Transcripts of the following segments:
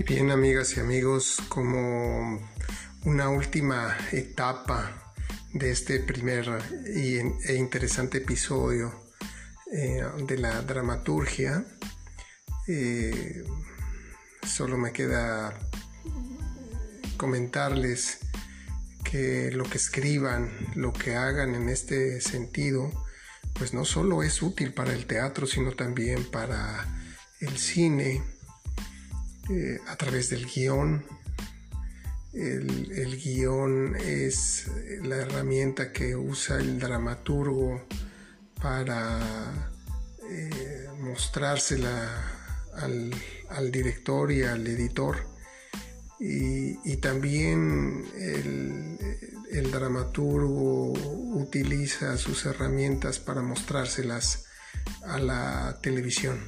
Y bien, amigas y amigos, como una última etapa de este primer e interesante episodio eh, de la dramaturgia, eh, solo me queda comentarles que lo que escriban, lo que hagan en este sentido, pues no solo es útil para el teatro, sino también para el cine, a través del guion. El, guion es la herramienta que usa el dramaturgo para eh, mostrársela al, director y al editor. Y, también el, el, dramaturgo utiliza sus herramientas para mostrárselas a la televisión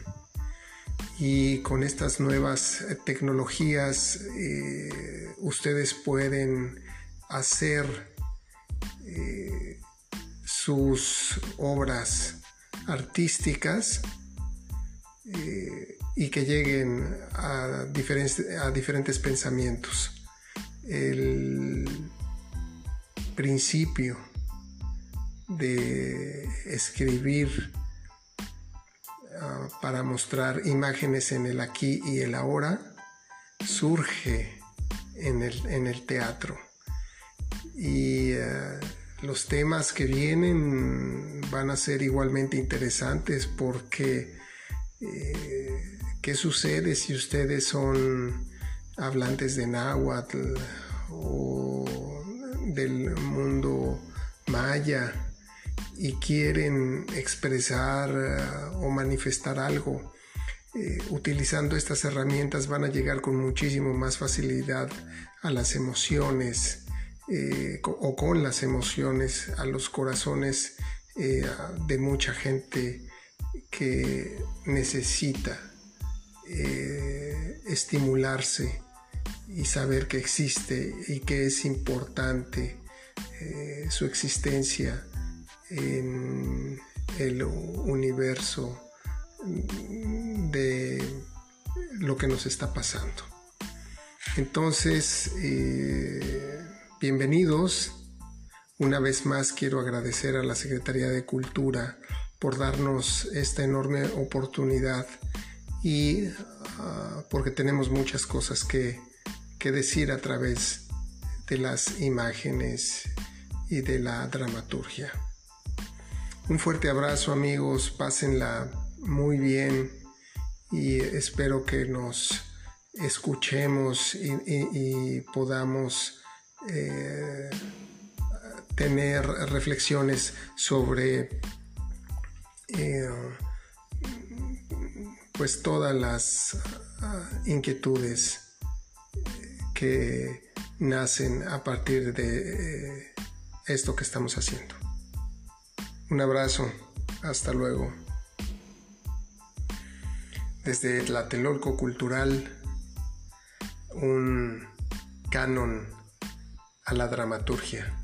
y con estas nuevas eh, tecnologías eh, ustedes pueden hacer eh, sus obras artísticas y que lleguen a diferentes, a diferentes pensamientos. El principio de escribir para mostrar imágenes en el aquí y el ahora surge en el, teatro. Y eh, los temas que vienen van a ser igualmente interesantes porque eh, ¿qué sucede si ustedes son hablantes de náhuatl o del mundo maya? Y quieren expresar eh, o manifestar algo, eh, utilizando estas herramientas van a llegar con muchísimo más facilidad a las emociones eh, o con las emociones a los corazones de mucha gente que necesita estimularse y saber que existe y que es importante su existencia en el universo de lo que nos está pasando. Entonces, eh, bienvenidos. Una vez más quiero agradecer a la Secretaría de Cultura por darnos esta enorme oportunidad y ah, porque tenemos muchas cosas que, que decir a través de las imágenes y de la dramaturgia. Un fuerte abrazo amigos, pásenla muy bien y espero que nos escuchemos y, podamos eh, tener reflexiones sobre eh, pues todas las ah, inquietudes que nacen a partir de eh, esto que estamos haciendo. Un abrazo, hasta luego. Desde Tlatelolco Cultural, un canon a la dramaturgia.